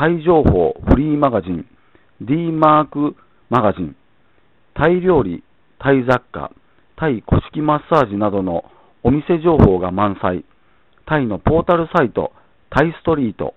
タイ情報フリーマガジン D マークマガジンタイ料理、タイ雑貨、タイ古式マッサージなどのお店情報が満載、タイのポータルサイト、タイストリート、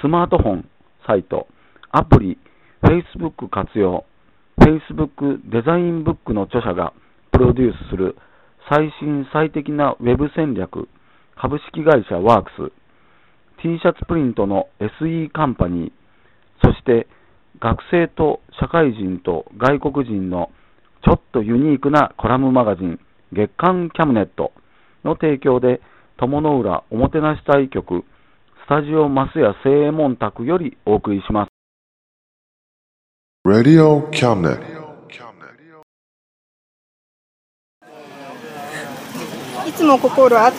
スマートフォンサイト、アプリ、Facebook 活用、Facebook デザインブックの著者がプロデュースする最新最適なウェブ戦略、株式会社ワークス、T シャツプリントの SE カンパニー、そして学生と社会人と外国人のちょっとユニークなコラムマガジン月刊キャムネットの提供で友の浦おもてなし隊局スタジオマスヤ正右衛門宅よりお送りします。Radio Cabinet. いつも心は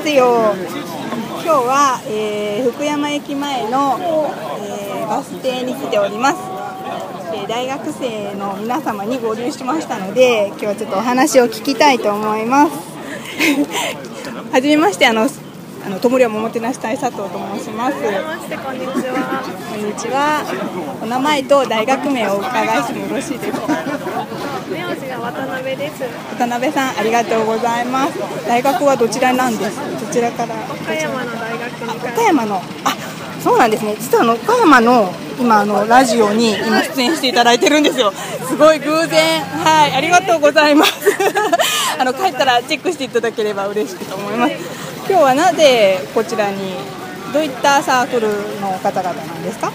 ぜよ今日は、えー福山駅前の、えーバス停に来ております、えー大学生の皆様に合流しましたので今日はちょっとお話を聞きたいと思います。はじめましてあのあの友龍ももてなし隊佐藤と申します。ましてこんにちは。こんにちは。お名前と大学名をお伺いしてもよろしいですか？名字が渡辺です。渡辺さんありがとうございます。大学はどちらなんですどちらから。岡山の大学に通岡山の。あそうなんですね。実はあの岡山の今あのラジオに今出演していただいてるんですよ。すごい偶然。はいありがとうございます。あの帰ったらチェックしていただければ嬉しいと思います。今日はなぜこちらにどういったサークルの方々なんですか？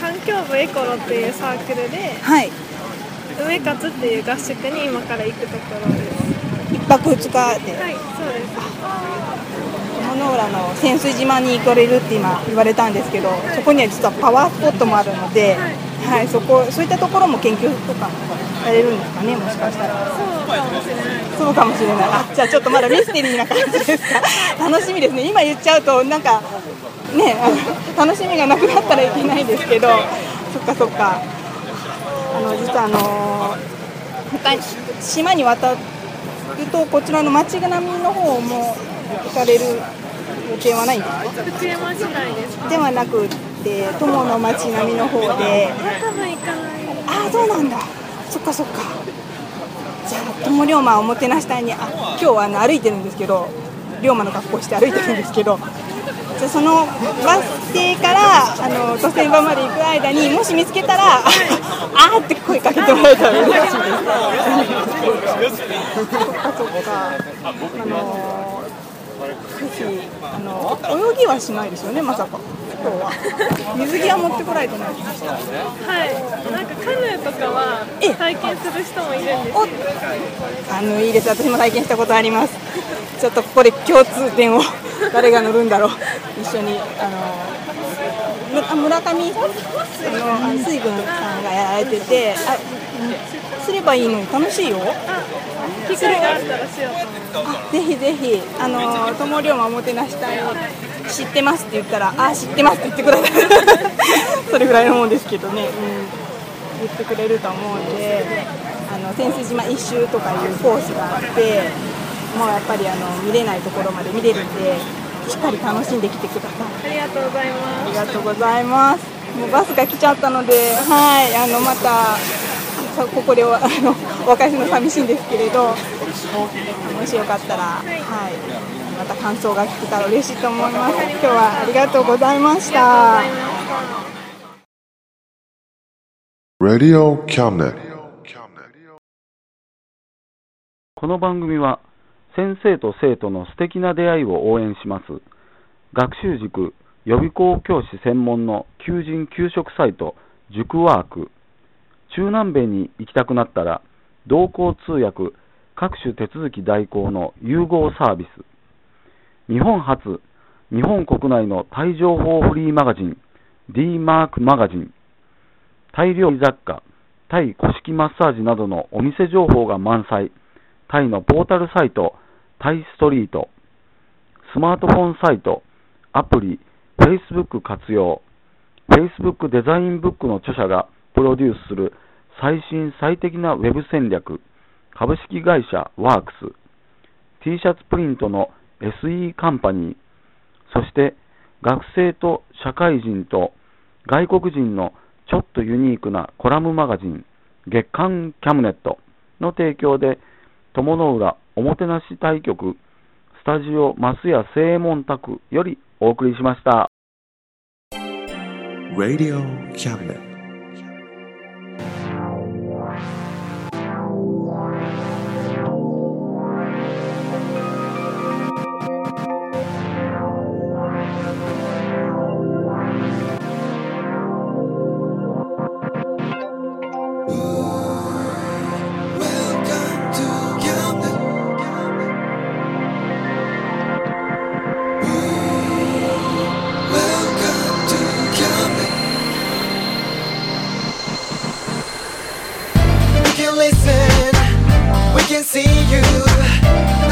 環境部エコロっていうサークルではい。上勝っていう合宿に今から行くところです。一泊二日ではい、そうです。友の浦の潜水島に行かれるって今言われたんですけどそこには実はパワースポットもあるので、はい、そこそういったところも研究とかされるんですかねもしかしたらそうかもしれない。そうかもしれない。あじゃあちょっとまだミステリーな感じですか。楽しみですね。今言っちゃうとなんかね楽しみがなくなったらいけないですけど。そっかそっか。あの実はあの島に渡るとこちらの町並みの方も行かれる予定はないんですか福山市内です。ではなくって友の町並みの方で。多分行かない。ああそうなんだ。そっかそっか。じゃあ友龍馬をおもてなしたいにあ今日はあの歩いてるんですけど龍馬の格好して歩いてるんですけどじゃあそのバス停からあの都線場まで行く間にもし見つけたらあーって声かけてもらえたら嬉しいです。そっかそっか。あのぜひあの泳ぎはしないですよねまさか。今日は。水着は持ってこられてないですか？はい。なんかカヌーとかはえ体験する人もいるんですおよ。あのいいです。私も体験したことあります。ちょっとここで共通点を 誰が乗るんだろう。一緒にあの村上？水軍さんがやられててあうんすればいいのに楽しいよ機会があったらしよう。ぜひぜひあの友龍馬おもてなしたい知ってますって言ったらあ知ってますって言ってくれた。それぐらいのもんですけどね、うん、言ってくれると思うんであの潜水島一周とかいうコースがあってもうやっぱりあの見れないところまで見れるんでしっかり楽しんできてください。ありがとうございあまりがとうございます。もうバスが来ちゃったのではいあのまたさここでおあのお別れするの寂しいんですけれどもしよかったら、はい、また感想が聞けたら嬉しいと思います。今日はありがとうございました。Radio. この番組は先生と生徒の素敵な出会いを応援します学習塾予備校教師専門の求人・給食サイト塾ワーク中南米に行きたくなったら同行通訳各種手続き代行の融合サービス。日本初日本国内のタイ情報フリーマガジン D マークマガジン。タイ料理雑貨、タイ古式マッサージなどのお店情報が満載、タイのポータルサイト、タイストリート、スマートフォンサイト、アプリ、Facebook 活用、Facebook デザインブックの著者がプロデュースする最新最適なウェブ戦略、株式会社ワークス、T シャツプリントの SE カンパニー、そして学生と社会人と外国人のちょっとユニークなコラムマガジン、月刊キャムネットの提供で、友の浦おもてなし対局、スタジオ増屋正門宅よりお送りしました。Radio Cabinet.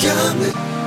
coming.